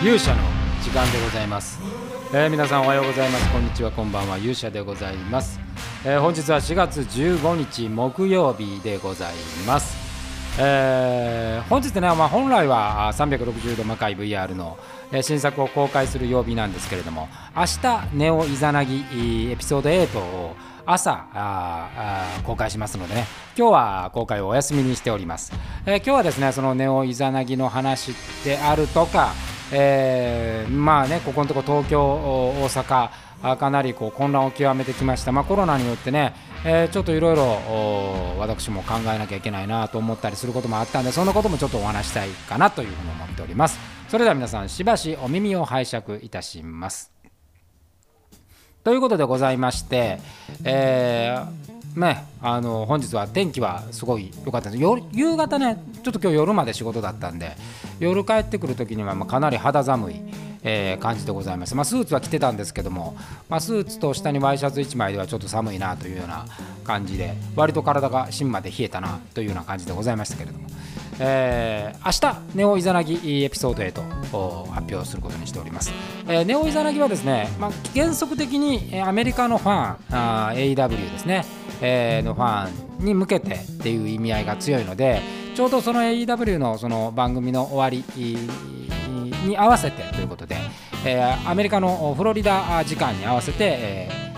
勇者の時間でございます、えー皆さんおはようございます。こんにちはこんばんは。勇者でございます、えー本日は4月15日木曜日でございます、えー本日ね、まあ、本来は360度魔界 VR の、えー新作を公開する曜日なんですけれども明日ネオイザナギエピソード8を朝ああ公開しますのでね。今日は公開をお休みにしております、えー今日はですねそのネオイザナギの話であるとか、えーまあねここのところ東京大阪かなりこう混乱を極めてきました、まあ、コロナによってね、えーちょっといろいろ私も考えなきゃいけないなと思ったりすることもあったんでそんなこともちょっとお話したいかなというふうに思っております。それでは皆さんしばしお耳を拝借いたします。ということでございまして、えーね、あの本日は天気はすごい良かったです夕方ねちょっと今日夜まで仕事だったんで夜帰ってくる時にはまあかなり肌寒い、えー感じでございます、まあ、スーツは着てたんですけども、まあ、スーツと下にワイシャツ1枚ではちょっと寒いなというような感じで割と体が芯まで冷えたなというような感じでございましたけれども。えー明日ネオイザナギエピソード8を発表することにしております、えーネオイザナギはですね、まあ、原則的にアメリカのファンあ AEW ですね、えーのファンに向けてっていう意味合いが強いのでちょうどその AEW のその番組の終わりに合わせてということで、えーアメリカのフロリダ時間に合わせて、えー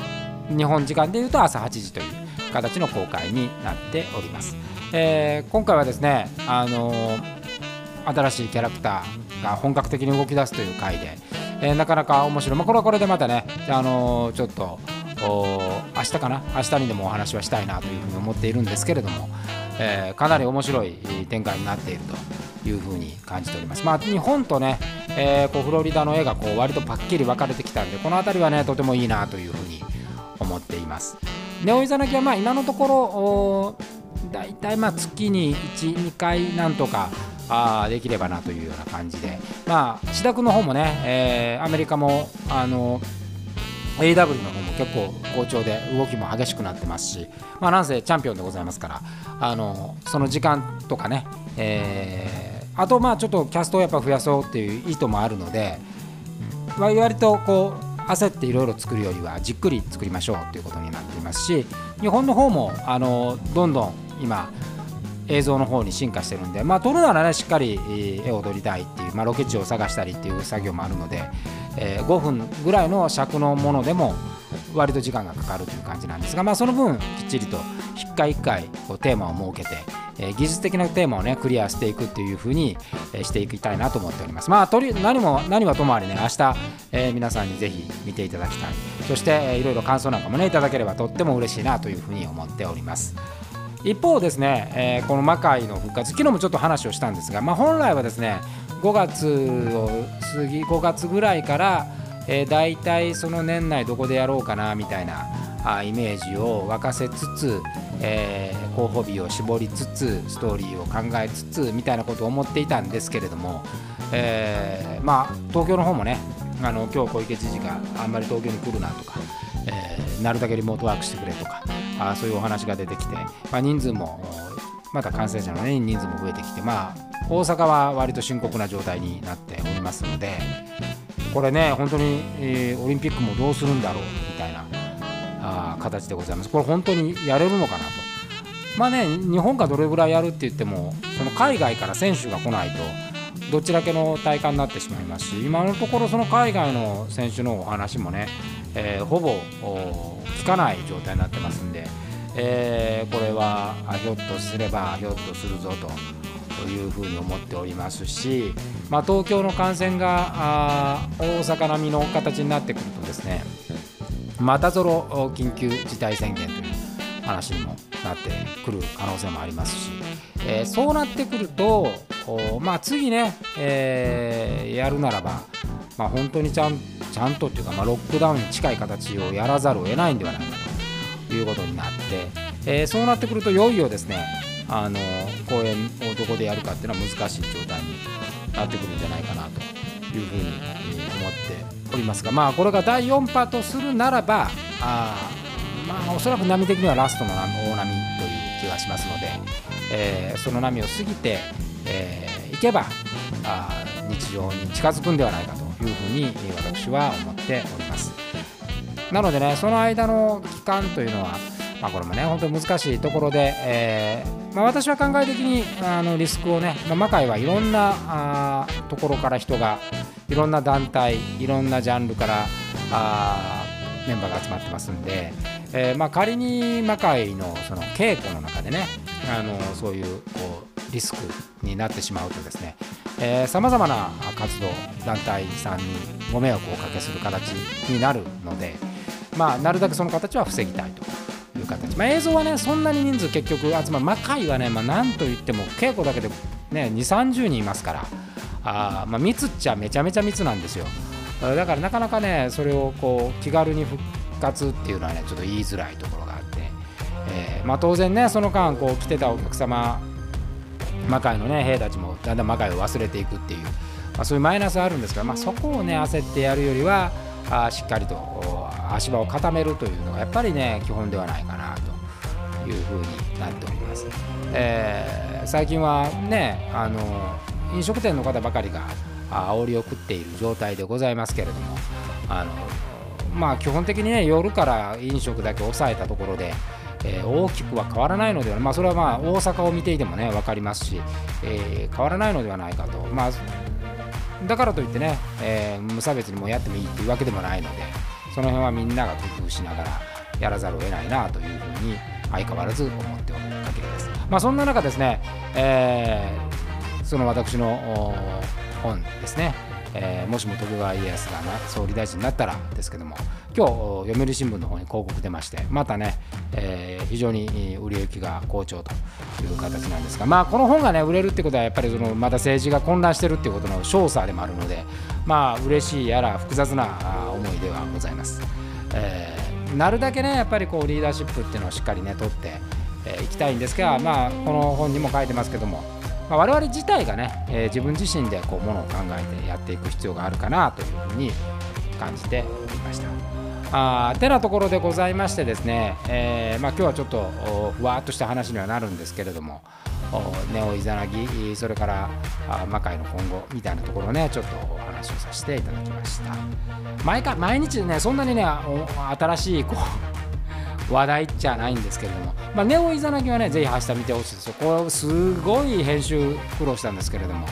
日本時間でいうと朝8時という形の公開になっております。えー今回はですね、あのー新しいキャラクターが本格的に動き出すという回で、えーなかなか面白い、まあ、これはこれでまたね、あのちょっとお明日かな？明日にでもお話はしたいなというふうに思っているんですけれども、えかなり面白い展開になっているというふうに感じております。まあ、日本とね、えこうフロリダの絵がこう割とパッキリ分かれてきたんでこの辺りはねとてもいいなというふうに思っています。ネオイザナギはまあ今のところおーだいたいまあ月に1、2回なんとかあできればなというような感じで、まあ、志田君の方もね、えーアメリカもあの AW の方も結構好調で動きも激しくなってますし、まあ、なんせチャンピオンでございますからあのその時間とかね、えーあとまあちょっとキャストをやっぱ増やそうっていう意図もあるので割とこう焦っていろいろ作るよりはじっくり作りましょうということになっていますし日本の方もあのどんどん今映像の方に進化してるんで、まあ、撮るならねしっかり絵を撮りたいっていう、まあ、ロケ地を探したりっていう作業もあるので、えー5分ぐらいの尺のものでも割と時間がかかるという感じなんですが、まあ、その分きっちりと一回一回こうテーマを設けて、えー技術的なテーマをねクリアしていくっていう風に、えしていきたいなと思っております。まあとり何も何はともあれね明日、えー皆さんにぜひ見ていただきたいそして、えーいろいろ感想なんかもねいただければとっても嬉しいなというふうに思っております。一方ですね、えーこの魔界の復活昨日もちょっと話をしたんですが、まあ、本来はですね5月を過ぎ5月ぐらいから、えー、大体その年内どこでやろうかなみたいなあイメージを沸かせつつ、えー候補日を絞りつつストーリーを考えつつみたいなことを思っていたんですけれども、えーまあ東京の方もねあの今日小池知事があんまり東京に来るなとか、えーなるだけリモートワークしてくれとかあそういうお話が出てきて、まあ、人数もまた感染者の、ね、人数も増えてきて、まあ、大阪は割と深刻な状態になっておりますのでこれね本当に、えーオリンピックもどうするんだろうみたいなあ形でございます。これ本当にやれるのかなと。まあね日本がどれぐらいやるって言ってもその海外から選手が来ないとどちらけの大会になってしまいますし今のところその海外の選手のお話もね、えーほぼ聞かない状態になってますんで、えーこれはひょっとすればひょっとするぞというふうに思っておりますし、まあ、東京の感染が大阪並みの形になってくるとですねまたぞろ緊急事態宣言という話にもなってくる可能性もありますし、えーそうなってくると、おまあ、次ね、えーやるならば、まあ、本当にちゃんちゃんとっていうか、まあ、ロックダウンに近い形をやらざるを得ないんではないかということになって、えーそうなってくるといよいよですねあの公演をどこでやるかっていうのは難しい状態になってくるんじゃないかなというふうに思っておりますが、まあ、これが第4波とするならばあ、まあ、おそらく波的にはラストの大波という気がしますので、えーその波を過ぎて、えーいけばあ日常に近づくんではないかというふうに私は思っております。なのでねその間の期間というのはまあ、これもね本当に難しいところで、えーまあ、私は考え的にあのリスクをね、まあ、魔界はいろんなあところから人がいろんな団体いろんなジャンルからあメンバーが集まってますんで、えーまあ、仮に魔界のその稽古の中でねあのそういうこうリスクになってしまうとですねさまざまな活動団体さんにご迷惑をおかけする形になるので、まあ、なるだけその形は防ぎたいという形、まあ、映像はねそんなに人数結局集まる魔界はね、まあ、なんといっても稽古だけで、ね、2 3 0人いますからあ、まあ、密っちゃめちゃめちゃ密なんですよ。だからなかなかねそれをこう気軽に復活っていうのはねちょっと言いづらいところが、えー、まあ、当然ねその間こう来てたお客様魔界のね兵たちもだんだん魔界を忘れていくっていう、まあ、そういうマイナスあるんですが、まあ、そこをね焦ってやるよりはあしっかりと足場を固めるというのがやっぱりね基本ではないかなというふうになっております。えー、最近はねあの飲食店の方ばかりが煽りを食っている状態でございますけれどもあのまあ基本的にね夜から飲食だけ抑えたところで、えー、大きくは変わらないのではまあそれはまあ大阪を見ていてもね分かりますし、えー、変わらないのではないかと。まあだからといってね、えー、無差別にもやってもいいっていうわけでもないのでその辺はみんなが工夫しながらやらざるを得ないなというふうに相変わらず思っておる限りです。まあ、そんな中ですね、えー、その私の本ですね、えー、もしも徳川家康がな総理大臣になったらですけども今日読売新聞の方に広告出ましてまたね、えー、非常に売れ行きが好調という形なんですがまあこの本がね売れるってことはやっぱりそのまだ政治が混乱してるっていうことの証左でもあるのでまあ嬉しいやら複雑な思いではございます、えー、なるだけねやっぱりこうリーダーシップっていうのをしっかりね取ってい、えー、きたいんですがまあこの本にも書いてますけどもまあ、我々自体がね、えー、自分自身でこうものを考えてやっていく必要があるかなというふうに感じておりました。あてなところでございましてですね、えーまあ、今日はちょっとふわっとした話にはなるんですけれどもネオイザナギそれからあ魔界の今後みたいなところをねちょっとお話をさせていただきました毎回毎日ねそんなにね新しいこう話題じゃないんですけれども、まあ、ネオイザナギはね、ぜひ明日見てほしいですよ。これ、すごい編集苦労したんですけれども、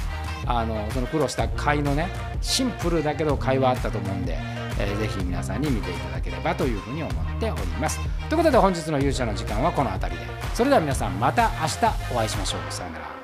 あのその苦労した回のね、シンプルだけど会話あったと思うんで、えー、ぜひ皆さんに見ていただければというふうに思っております。ということで、本日の勇者の時間はこの辺りで。それでは皆さん、また明日お会いしましょう。さよなら。